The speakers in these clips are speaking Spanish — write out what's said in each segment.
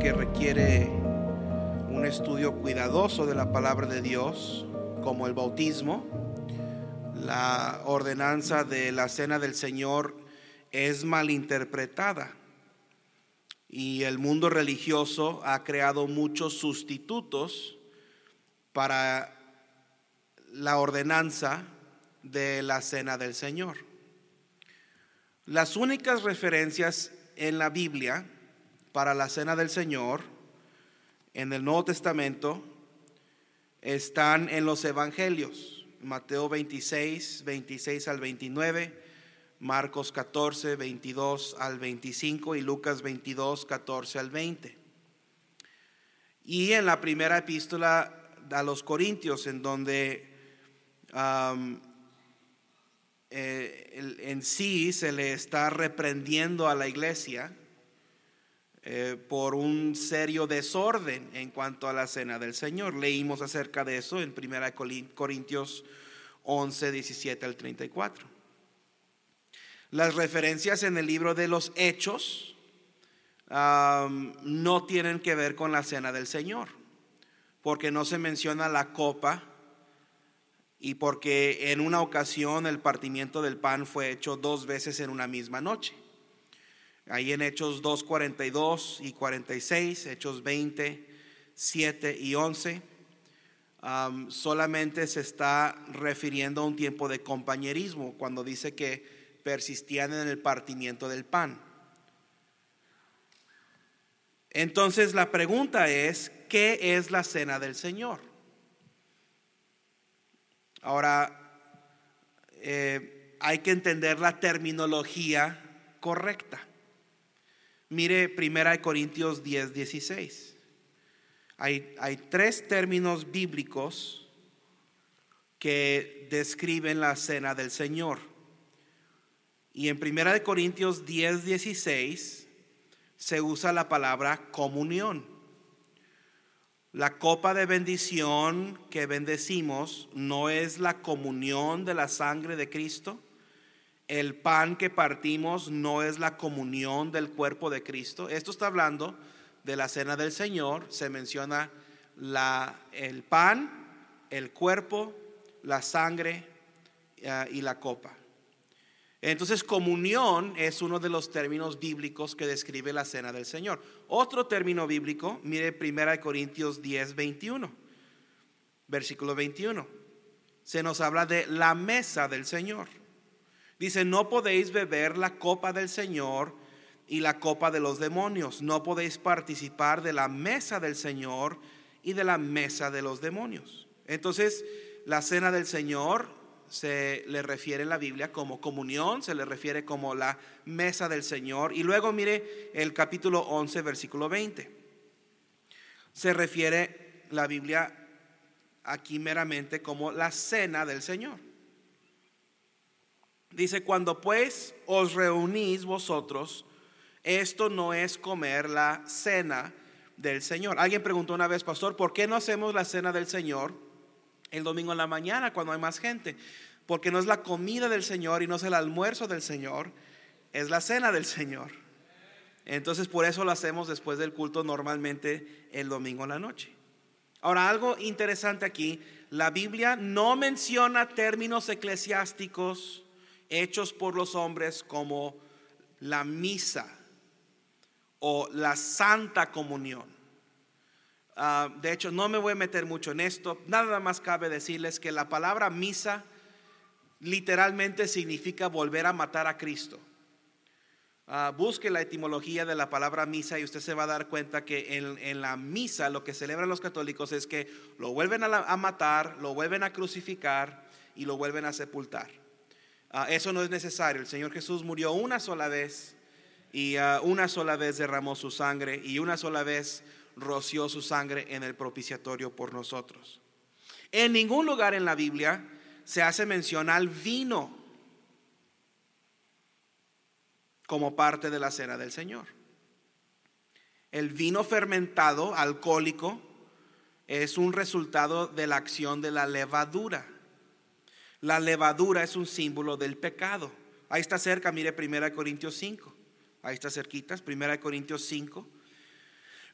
que requiere un estudio cuidadoso de la palabra de Dios, como el bautismo. La ordenanza de la cena del Señor es malinterpretada y el mundo religioso ha creado muchos sustitutos para la ordenanza de la cena del Señor. Las únicas referencias en la Biblia para la cena del Señor en el Nuevo Testamento están en los Evangelios, Mateo 26, 26 al 29, Marcos 14, 22 al 25 y Lucas 22, 14 al 20. Y en la primera epístola a los Corintios, en donde eh, en sí se le está reprendiendo a la iglesia eh, por un serio desorden en cuanto a la cena del Señor. Leímos acerca de eso en 1 Corintios 11, 17 al 34. Las referencias en el libro de los Hechos no tienen que ver con la cena del Señor, porque no se menciona la copa y porque en una ocasión el partimiento del pan fue hecho dos veces en una misma noche. Ahí en Hechos 2, 42 y 46, Hechos 20, 7 y 11, solamente se está refiriendo a un tiempo de compañerismo cuando dice que persistían en el partimiento del pan. Entonces la pregunta es, ¿qué es la cena del Señor? Ahora, eh, hay que entender la terminología correcta. Mire 1 Corintios 10, 16. Hay, hay tres términos bíblicos que describen la cena del Señor. Y en 1 Corintios 10, 16 se usa la palabra comunión. La copa de bendición que bendecimos no es la comunión de la sangre de Cristo el pan que partimos no es la comunión del cuerpo de Cristo. Esto está hablando de la cena del Señor. Se menciona el pan, el cuerpo, la sangre eh, y la copa. Entonces, comunión es uno de los términos bíblicos que describe la cena del Señor. Otro término bíblico, mire 1 Corintios 10, 21, versículo 21. Se nos habla de la mesa del Señor. Dice, no podéis beber la copa del Señor y la copa de los demonios. No podéis participar de la mesa del Señor y de la mesa de los demonios. Entonces, la cena del Señor se le refiere en la Biblia como comunión, se le refiere como la mesa del Señor. Y luego mire el capítulo 11, versículo 20. Se refiere la Biblia aquí meramente como la cena del Señor. Dice, cuando pues os reunís vosotros, esto no es comer la cena del Señor. Alguien preguntó una vez, pastor, ¿por qué no hacemos la cena del Señor el domingo en la mañana cuando hay más gente? Porque no es la comida del Señor y no es el almuerzo del Señor, es la cena del Señor. Entonces por eso lo hacemos después del culto normalmente el domingo en la noche. Ahora, algo interesante aquí, la Biblia no menciona términos eclesiásticos, hechos por los hombres como la misa o la santa comunión. Ah, de hecho, no me voy a meter mucho en esto, nada más cabe decirles que la palabra misa literalmente significa volver a matar a Cristo. Ah, busque la etimología de la palabra misa y usted se va a dar cuenta que en, la misa lo que celebran los católicos es que lo vuelven a matar, lo vuelven a crucificar y lo vuelven a sepultar. Ah, eso no es necesario. El Señor Jesús murió una sola vez y ah, una sola vez derramó su sangre y una sola vez roció su sangre en el propiciatorio por nosotros. En ningún lugar en la Biblia se hace mención al vino como parte de la cena del Señor. El vino fermentado, alcohólico, es un resultado de la acción de la levadura. La levadura es un símbolo del pecado. Ahí está cerca, mire 1 Corintios 5. Ahí está cerquita, 1 Corintios 5.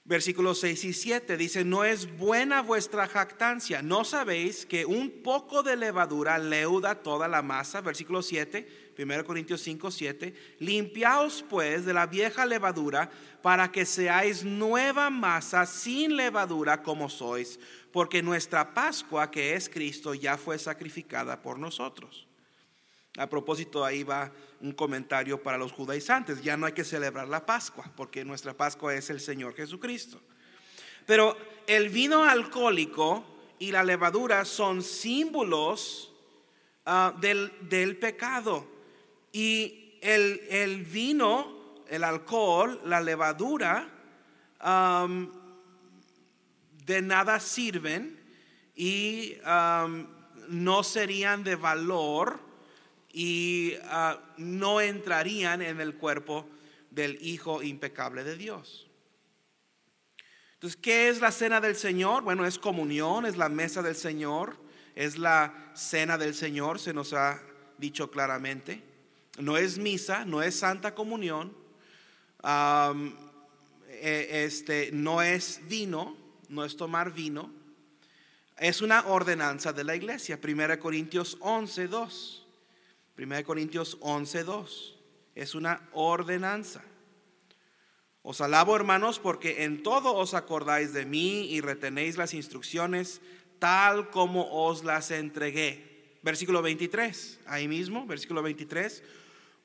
Versículos 6 y 7 dice, no es buena vuestra jactancia. ¿No sabéis que un poco de levadura leuda toda la masa? Versículo 7, 1 Corintios 5, 7. Limpiaos pues de la vieja levadura para que seáis nueva masa sin levadura como sois, porque nuestra Pascua, que es Cristo, ya fue sacrificada por nosotros. A propósito, ahí va un comentario para los judaizantes. Ya no hay que celebrar la Pascua, porque nuestra Pascua es el Señor Jesucristo. Pero el vino alcohólico y la levadura son símbolos ah, del, pecado. Y el, vino, el alcohol, la levadura, de nada sirven y no serían de valor y ah, no entrarían en el cuerpo del Hijo impecable de Dios. Entonces, ¿qué es la cena del Señor? Bueno, es comunión, es la mesa del Señor, es la cena del Señor, se nos ha dicho claramente. No es misa, no es santa comunión, e, este, no es vino, no es tomar vino. Es una ordenanza de la iglesia. 1 Corintios 11, 2. 1 Corintios 11:2. Es una ordenanza. Os alabo, hermanos, porque en todo os acordáis de mí y retenéis las instrucciones tal como os las entregué. Versículo 23, ahí mismo, versículo 23.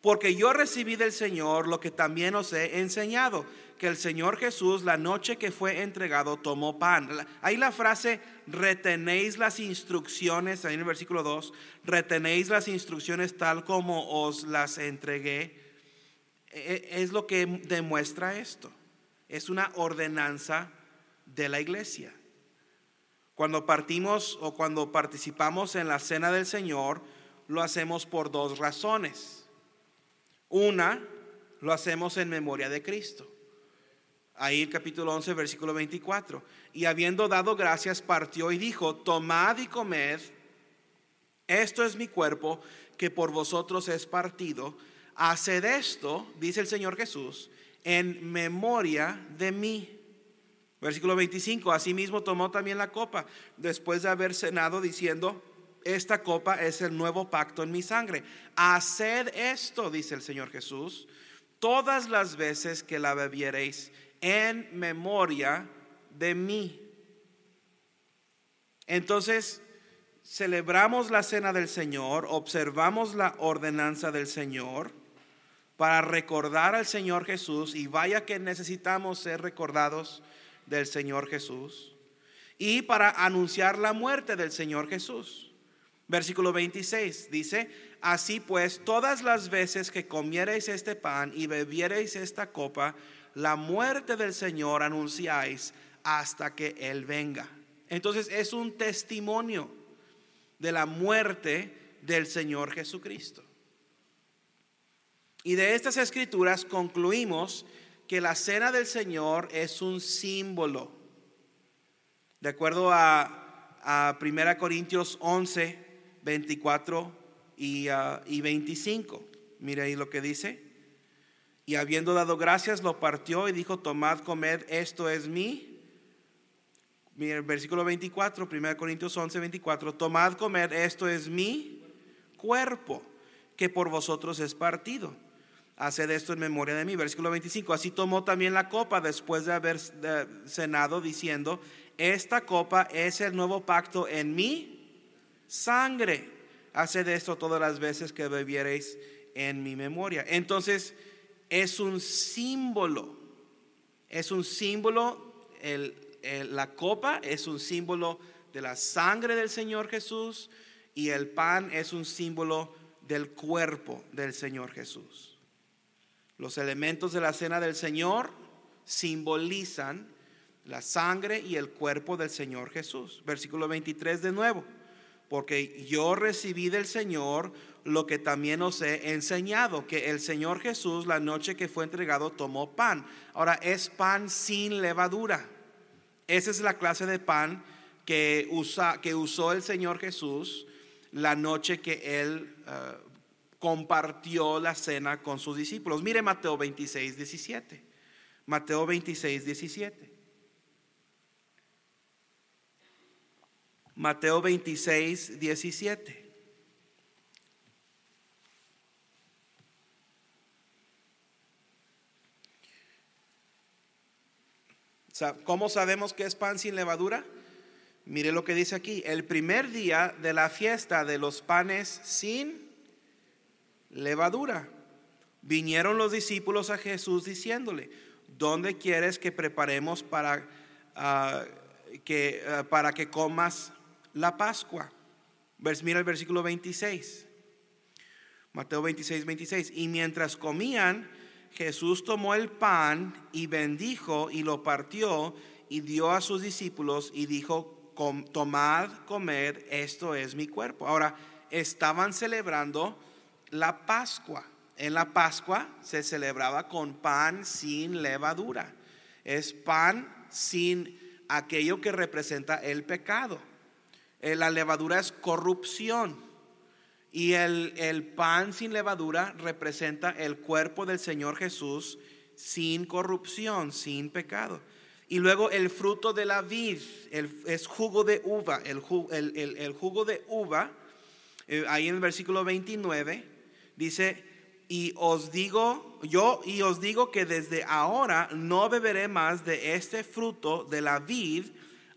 Porque yo recibí del Señor lo que también os he enseñado que el Señor Jesús, la noche que fue entregado, tomó pan. Ahí la frase, retenéis las instrucciones, ahí en el versículo 2, retenéis las instrucciones tal como os las entregué, e, e, es lo que demuestra esto. Es una ordenanza de la iglesia. Cuando partimos o cuando participamos en la cena del Señor, lo hacemos por dos razones. Una, lo hacemos en memoria de Cristo. Ahí el capítulo 11, versículo 24. Y habiendo dado gracias, partió y dijo, tomad y comed, esto es mi cuerpo que por vosotros es partido. Haced esto, dice el Señor Jesús, en memoria de mí. Versículo 25, asimismo tomó también la copa, después de haber cenado, diciendo, esta copa es el nuevo pacto en mi sangre. Haced esto, dice el Señor Jesús, todas las veces que la bebiereis en memoria de mí. Entonces, celebramos la cena del Señor, observamos la ordenanza del Señor para recordar al Señor Jesús y vaya que necesitamos ser recordados del Señor Jesús y para anunciar la muerte del Señor Jesús. Versículo 26 dice, así pues, todas las veces que comiereis este pan y bebiereis esta copa, la muerte del Señor anunciáis hasta que Él venga. Entonces es un testimonio de la muerte del Señor Jesucristo. Y de estas escrituras concluimos que la cena del Señor es un símbolo. De acuerdo a, a 1 Corintios 11, 24 y, uh, y 25. Mire ahí lo que dice. Y habiendo dado gracias, lo partió y dijo, tomad, comed, esto es mi. Mira, versículo 24, 1 Corintios 11, 24, tomad, comed, esto es mi cuerpo, que por vosotros es partido. Haced esto en memoria de mí. Versículo 25, así tomó también la copa después de haber cenado, diciendo, esta copa es el nuevo pacto en mi sangre. Haced esto todas las veces que bebiereis en mi memoria. Entonces, es un símbolo. Es un símbolo, la copa es un símbolo de la sangre del Señor Jesús y el pan es un símbolo del cuerpo del Señor Jesús. Los elementos de la cena del Señor simbolizan la sangre y el cuerpo del Señor Jesús. Versículo 23 de nuevo. Porque yo recibí del Señor lo que también os he enseñado, que el Señor Jesús la noche que fue entregado tomó pan. Ahora es pan sin levadura. Esa es la clase de pan que, usa, que usó el Señor Jesús la noche que él eh, compartió la cena con sus discípulos. Mire Mateo 26, 17. Mateo 26, 17. Mateo 26, 17. ¿Cómo sabemos que es pan sin levadura? Mire lo que dice aquí. El primer día de la fiesta de los panes sin levadura. Vinieron los discípulos a Jesús diciéndole, ¿dónde quieres que preparemos para, ah, que, ah, para que comas la Pascua? Mira el versículo 26. Mateo 26, 26. Y mientras comían, Jesús tomó el pan y bendijo y lo partió y dio a sus discípulos y dijo, tomad, comed, esto es mi cuerpo. Ahora, estaban celebrando la Pascua. En la Pascua se celebraba con pan sin levadura. Es pan sin aquello que representa el pecado. Eh, la levadura es corrupción. Y el, el, pan sin levadura representa el cuerpo del Señor Jesús sin corrupción, sin pecado. Y luego el fruto de la vid es jugo de uva. El, el, jugo de uva, eh, ahí en el versículo 29, dice, y os digo, yo y os digo que desde ahora no beberé más de este fruto de la vid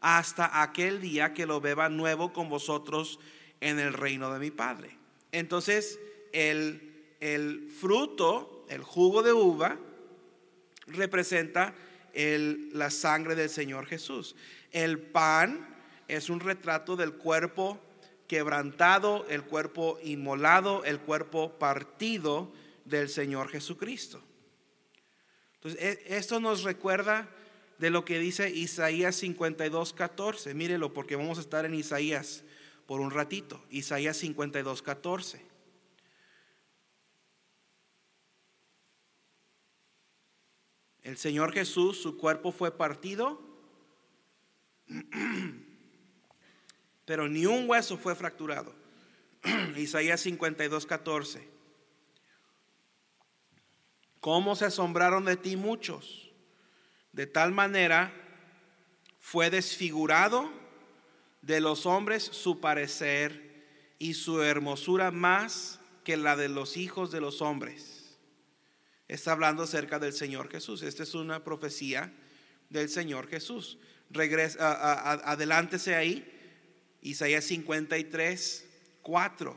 hasta aquel día que lo beba nuevo con vosotros en el reino de mi Padre. Entonces, el, fruto, el jugo de uva, representa la sangre del Señor Jesús. El pan es un retrato del cuerpo quebrantado, el cuerpo inmolado, el cuerpo partido del Señor Jesucristo. Entonces, e, esto nos recuerda de lo que dice Isaías 52, 14. Mírelo, porque vamos a estar en Isaías por un ratito. Isaías 52, 14. El Señor Jesús, su cuerpo fue partido, pero ni un hueso fue fracturado. Isaías 52, 14. ¿Cómo se asombraron de ti muchos? De tal manera fue desfigurado de los hombres su parecer y su hermosura más que la de los hijos de los hombres. Está hablando acerca del Señor Jesús. Esta es una profecía del Señor Jesús. Regresa, adelántese ahí. Isaías 53, 4.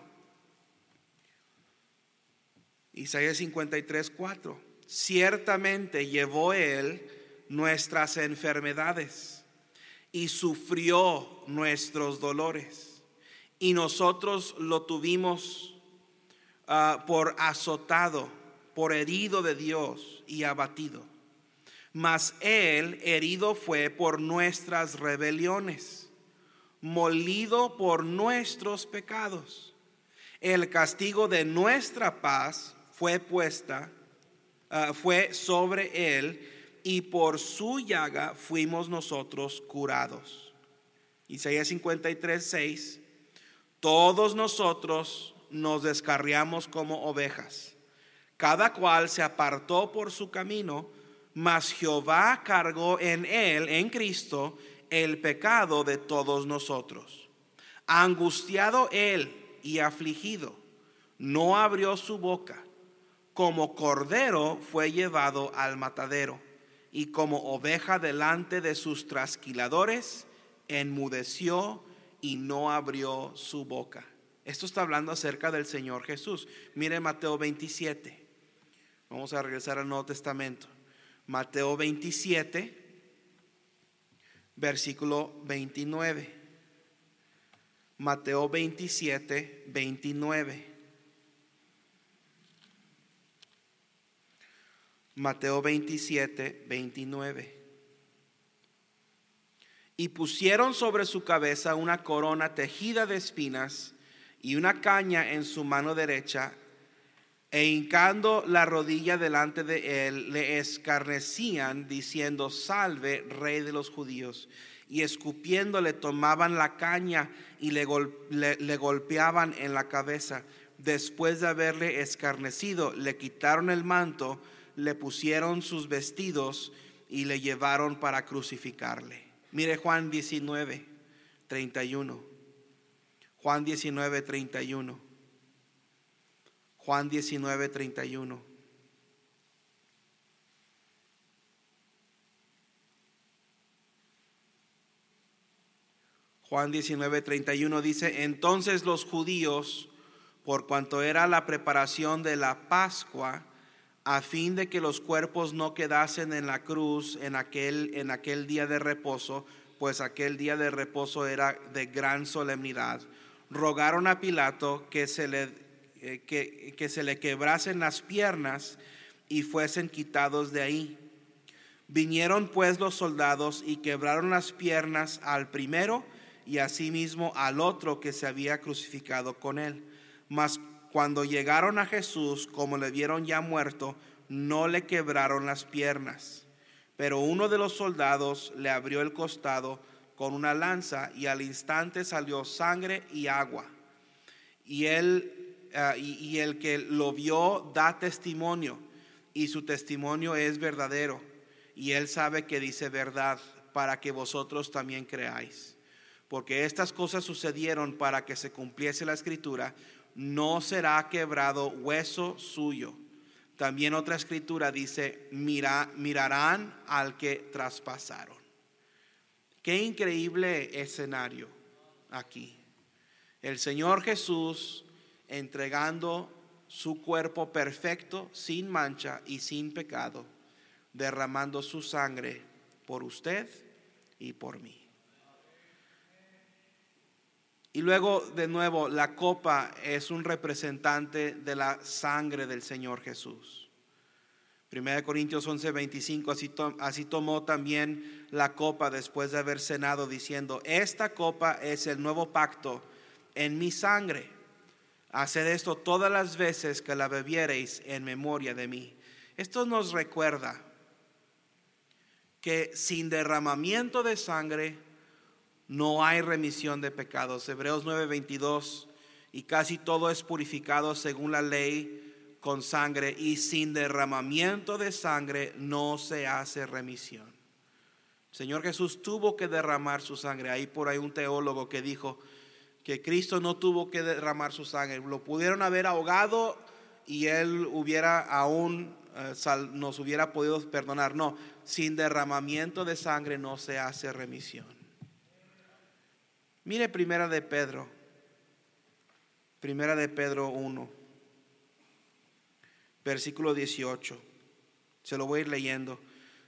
Isaías 53, 4. Ciertamente llevó él nuestras enfermedades y sufrió nuestros dolores. Y nosotros lo tuvimos ah, por azotado, por herido de Dios y abatido. Mas Él herido fue por nuestras rebeliones, molido por nuestros pecados. El castigo de nuestra paz fue puesta, ah, fue sobre Él y por su llaga fuimos nosotros curados. Isaías 53, 6. Todos nosotros nos descarriamos como ovejas. Cada cual se apartó por su camino, mas Jehová cargó en él, en Cristo, el pecado de todos nosotros. Angustiado él y afligido, no abrió su boca. Como cordero fue llevado al matadero y como oveja delante de sus trasquiladores, enmudeció y no abrió su boca. Esto está hablando acerca del Señor Jesús. Mire Mateo 27. Vamos a regresar al Nuevo Testamento. Mateo 27, versículo 29. Mateo 27, 29. Mateo 27, 29. Y pusieron sobre su cabeza una corona tejida de espinas y una caña en su mano derecha, e hincando la rodilla delante de él, le escarnecían, diciendo, salve, rey de los judíos. Y escupiéndole tomaban la caña y le, le golpeaban en la cabeza. Después de haberle escarnecido, le quitaron el manto le pusieron sus vestidos y le llevaron para crucificarle. Mire Juan 19, 31. Juan 19, 31. Juan 19, 31. Juan 19, 31 dice, entonces los judíos, por cuanto era la preparación de la Pascua, a fin de que los cuerpos no quedasen en la cruz en aquel, en aquel día de reposo, pues aquel día de reposo era de gran solemnidad, rogaron a Pilato que se le, eh, que, que se le quebrasen las piernas y fuesen quitados de ahí. Vinieron pues los soldados y quebraron las piernas al primero y asimismo al otro que se había crucificado con él. Mas cuando llegaron a Jesús, como le vieron ya muerto, no le quebraron las piernas. Pero uno de los soldados le abrió el costado con una lanza y al instante salió sangre y agua. Y él eh, y el que lo vio da testimonio y su testimonio es verdadero y él sabe que dice verdad para que vosotros también creáis. Porque estas cosas sucedieron para que se cumpliese la escritura no será quebrado hueso suyo. También otra escritura dice, Mira, mirarán al que traspasaron. Qué increíble escenario aquí. El Señor Jesús entregando su cuerpo perfecto, sin mancha y sin pecado, derramando su sangre por usted y por mí. Y luego, de nuevo, la copa es un representante de la sangre del Señor Jesús. 1 Corintios 11, 25, así, así tomó también la copa después de haber cenado, diciendo, esta copa es el nuevo pacto en mi sangre. Haced esto todas las veces que la bebiereis en memoria de mí. Esto nos recuerda que sin derramamiento de sangre no hay remisión de pecados. Hebreos 9:22, y casi todo es purificado según la ley con sangre, y sin derramamiento de sangre no se hace remisión. Señor Jesús tuvo que derramar su sangre. Ahí por ahí un teólogo que dijo que Cristo no tuvo que derramar su sangre. Lo pudieron haber ahogado y él hubiera aún eh, nos hubiera podido perdonar. No, sin derramamiento de sangre no se hace remisión. Mire primera de Pedro, primera de Pedro 1, versículo 18. Se lo voy a ir leyendo.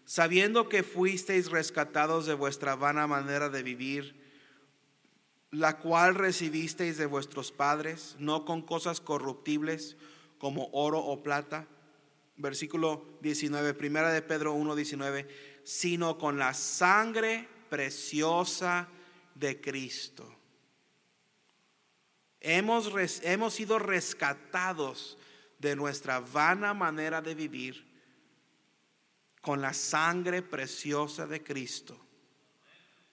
Sabiendo que fuisteis rescatados de vuestra vana manera de vivir, la cual recibisteis de vuestros padres, no con cosas corruptibles como oro o plata. Versículo 19, primera de Pedro 1, 19, sino con la sangre preciosa de Cristo. Hemos, hemos sido rescatados de nuestra vana manera de vivir con la sangre preciosa de Cristo,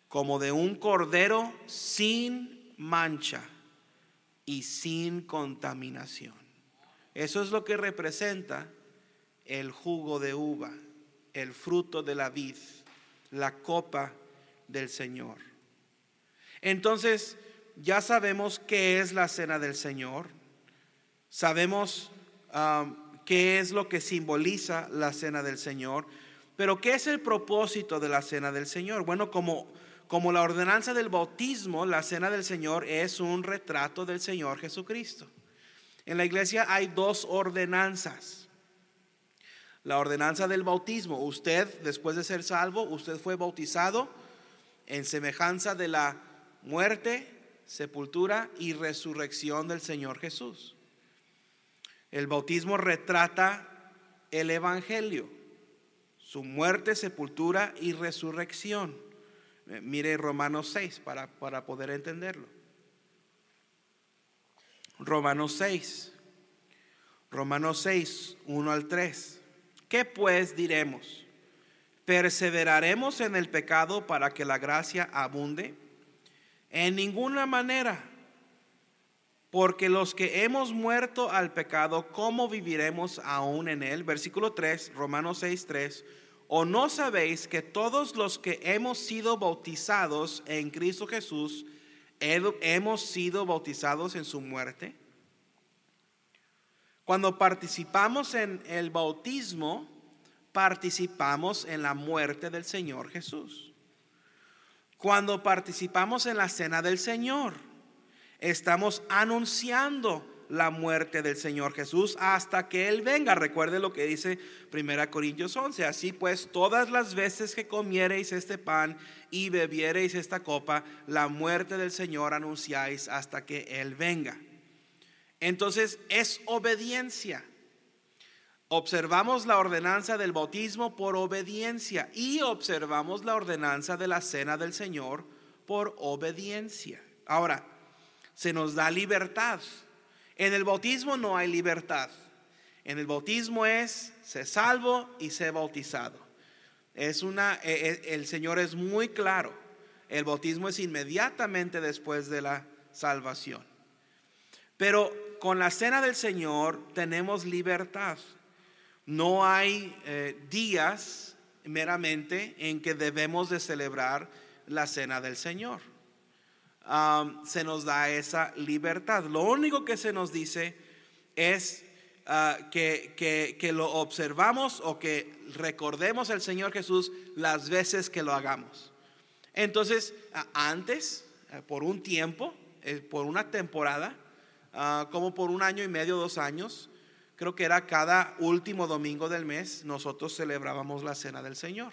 como de un cordero sin mancha y sin contaminación. Eso es lo que representa el jugo de uva, el fruto de la vid, la copa del Señor. Entonces, ya sabemos qué es la cena del Señor, sabemos qué es lo que simboliza la cena del Señor, pero ¿qué es el propósito de la cena del Señor? Bueno, como, como la ordenanza del bautismo, la cena del Señor es un retrato del Señor Jesucristo. En la iglesia hay dos ordenanzas. La ordenanza del bautismo, usted después de ser salvo, usted fue bautizado en semejanza de la muerte, sepultura y resurrección del Señor Jesús. El bautismo retrata el Evangelio, su muerte, sepultura y resurrección. Eh, mire Romanos 6 para, para poder entenderlo. Romanos 6. Romanos 6, 1 al 3. ¿Qué pues diremos? ¿Perseveraremos en el pecado para que la gracia abunde? En ninguna manera. Porque los que hemos muerto al pecado, ¿cómo viviremos aún en él? Versículo 3, Romanos 6, 3. ¿O no sabéis que todos los que hemos sido bautizados en Cristo Jesús, hemos sido bautizados en su muerte. Cuando participamos en el bautismo, participamos en la muerte del Señor Jesús. Cuando participamos en la cena del Señor, estamos anunciando la muerte del Señor Jesús hasta que Él venga. Recuerde lo que dice 1 Corintios 11. Así pues, todas las veces que comiereis este pan y bebiereis esta copa, la muerte del Señor anunciáis hasta que Él venga. Entonces es obediencia. Observamos la ordenanza del bautismo por obediencia y observamos la ordenanza de la cena del Señor por obediencia. Ahora, se nos da libertad. En el bautismo no hay libertad. En el bautismo es se salvo y se bautizado. Es una e, e, el Señor es muy claro. El bautismo es inmediatamente después de la salvación. Pero con la cena del Señor tenemos libertad. No hay eh, días meramente en que debemos de celebrar la cena del Señor se nos da esa libertad. Lo único que se nos dice es ah, que, que, lo observamos o que recordemos al Señor Jesús las veces que lo hagamos. Entonces, antes, eh, por un tiempo, eh, por una temporada, ah, como por un año y medio, dos años, creo que era cada último domingo del mes, nosotros celebrábamos la cena del Señor.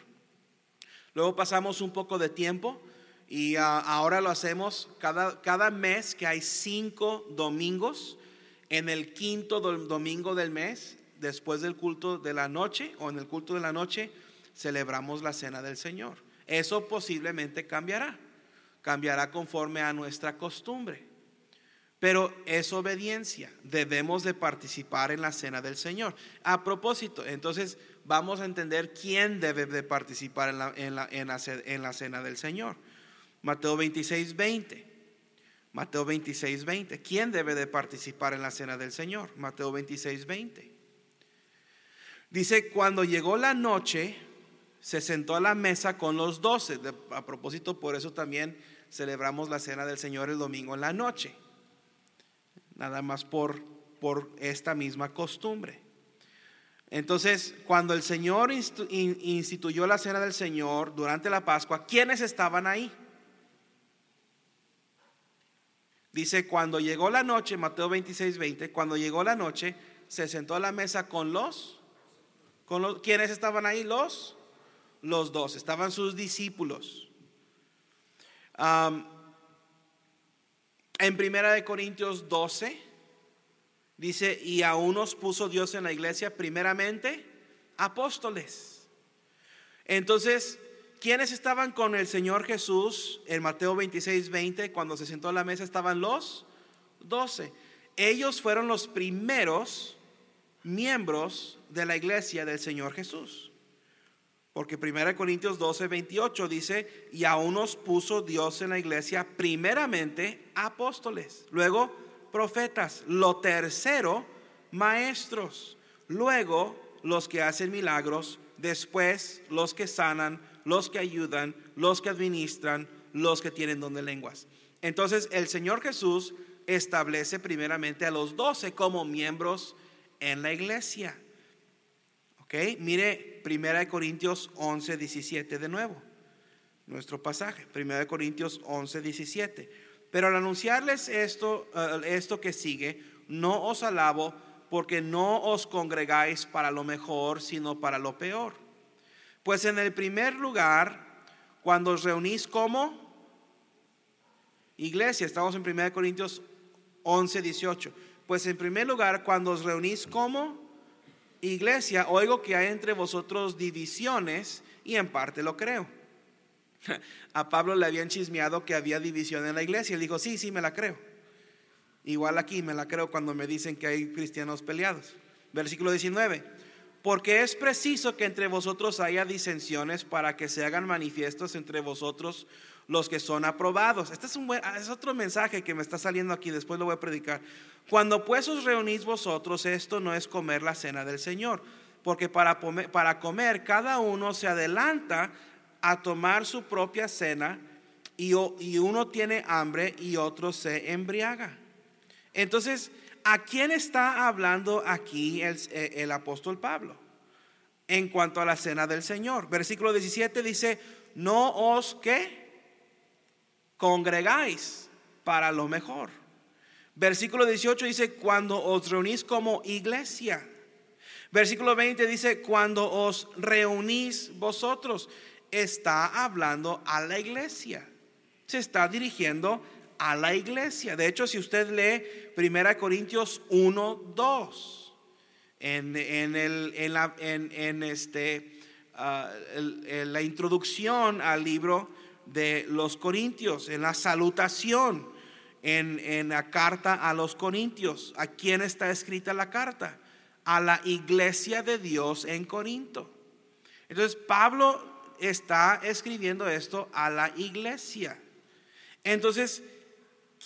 Luego pasamos un poco de tiempo y ah, ahora lo hacemos cada, cada mes que hay cinco domingos. En el quinto domingo del mes, después del culto de la noche o en el culto de la noche, celebramos la cena del Señor. Eso posiblemente cambiará. Cambiará conforme a nuestra costumbre. Pero es obediencia. Debemos de participar en la cena del Señor. A propósito, entonces vamos a entender quién debe de participar en la, en la, en la cena del Señor. Mateo 26, 20. Mateo 26, 20. ¿Quién debe de participar en la cena del Señor? Mateo 26, 20. Dice, cuando llegó la noche, se sentó a la mesa con los doce. A propósito, por eso también celebramos la cena del Señor el domingo en la noche. Nada más por, por esta misma costumbre. Entonces, cuando el Señor instituyó la cena del Señor durante la Pascua, ¿quiénes estaban ahí? Dice, cuando llegó la noche, Mateo 26, 20, cuando llegó la noche, se sentó a la mesa con los, con los, ¿quiénes estaban ahí? Los, los dos, estaban sus discípulos. En Primera de Corintios 12, dice, y a unos puso Dios en la iglesia, primeramente, apóstoles. Entonces, ¿Quiénes estaban con el Señor Jesús en Mateo 26, 20? Cuando se sentó a la mesa estaban los doce. Ellos fueron los primeros miembros de la iglesia del Señor Jesús. Porque 1 Corintios 12, 28 dice, y a unos puso Dios en la iglesia primeramente apóstoles, luego profetas, lo tercero maestros, luego los que hacen milagros, después los que sanan, los que ayudan, los que administran, los que tienen don de lenguas. Entonces el Señor Jesús establece primeramente a los doce como miembros en la iglesia. ¿Ok? Mire 1 Corintios 11, 17 de nuevo. Nuestro pasaje, 1 Corintios 11, 17. Pero al anunciarles esto, eh, esto que sigue, no os alabo porque no os congregáis para lo mejor, sino para lo peor. Pues en el primer lugar, cuando os reunís como iglesia, estamos en 1 Corintios 11, 18. Pues en primer lugar, cuando os reunís como iglesia, oigo que hay entre vosotros divisiones y en parte lo creo. A Pablo le habían chismeado que había división en la iglesia. Él dijo, sí, sí, me la creo. Igual aquí me la creo cuando me dicen que hay cristianos peleados. Versículo 19 porque es preciso que entre vosotros haya disensiones para que se hagan manifiestos entre vosotros los que son aprobados. Este es, un buen, otro mensaje que me está saliendo aquí, después lo voy a predicar. Cuando pues os reunís vosotros, esto no es comer la cena del Señor, porque para comer, para comer cada uno se adelanta a tomar su propia cena y, y uno tiene hambre y otro se embriaga. Entonces, ¿a quién está hablando aquí el, el apóstol Pablo? En cuanto a la cena del Señor. Versículo 17 dice, no os que congregáis para lo mejor. Versículo 18 dice, cuando os reunís como iglesia. Versículo 20 dice, cuando os reunís vosotros, está hablando a la iglesia. Se está dirigiendo a la iglesia. De hecho, si usted lee 1 Corintios 1, 2, en, el, en, la, en, este, ah, la introducción al libro de los Corintios, en la salutación, en, en la carta a los Corintios, ¿a quién está escrita la carta? A la iglesia de Dios en Corinto. Entonces, Pablo está escribiendo esto a la iglesia. Entonces,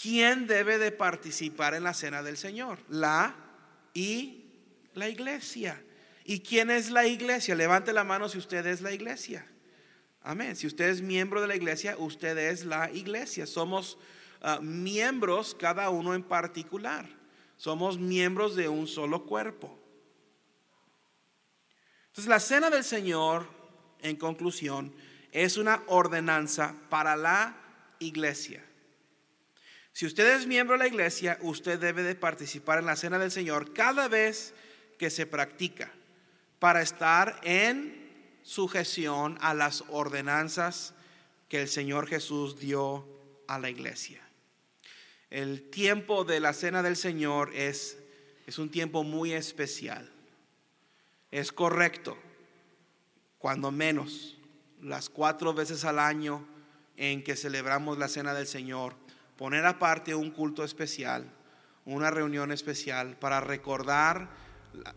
¿quién debe de participar en la cena del Señor? La y la iglesia. ¿Y quién es la iglesia? Levante la mano si usted es la iglesia. Amén. Si usted es miembro de la iglesia, usted es la iglesia. Somos ah, miembros, cada uno en particular. Somos miembros de un solo cuerpo. Entonces la cena del Señor, en conclusión, es una ordenanza para la iglesia. Si usted es miembro de la iglesia, usted debe de participar en la cena del Señor cada vez que se practica para estar en sujeción a las ordenanzas que el Señor Jesús dio a la iglesia. El tiempo de la cena del Señor es, es un tiempo muy especial. Es correcto, cuando menos, las cuatro veces al año en que celebramos la cena del Señor, poner aparte un culto especial, una reunión especial para recordar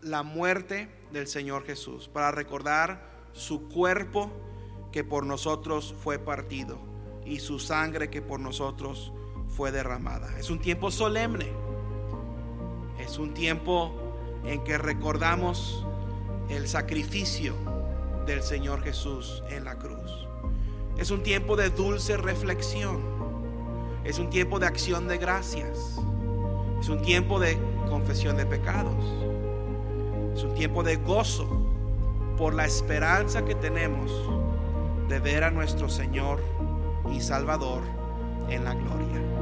la muerte del Señor Jesús, para recordar su cuerpo que por nosotros fue partido y su sangre que por nosotros fue derramada. Es un tiempo solemne, es un tiempo en que recordamos el sacrificio del Señor Jesús en la cruz. Es un tiempo de dulce reflexión. Es un tiempo de acción de gracias. Es un tiempo de confesión de pecados. Es un tiempo de gozo por la esperanza que tenemos de ver a nuestro Señor y Salvador en la gloria.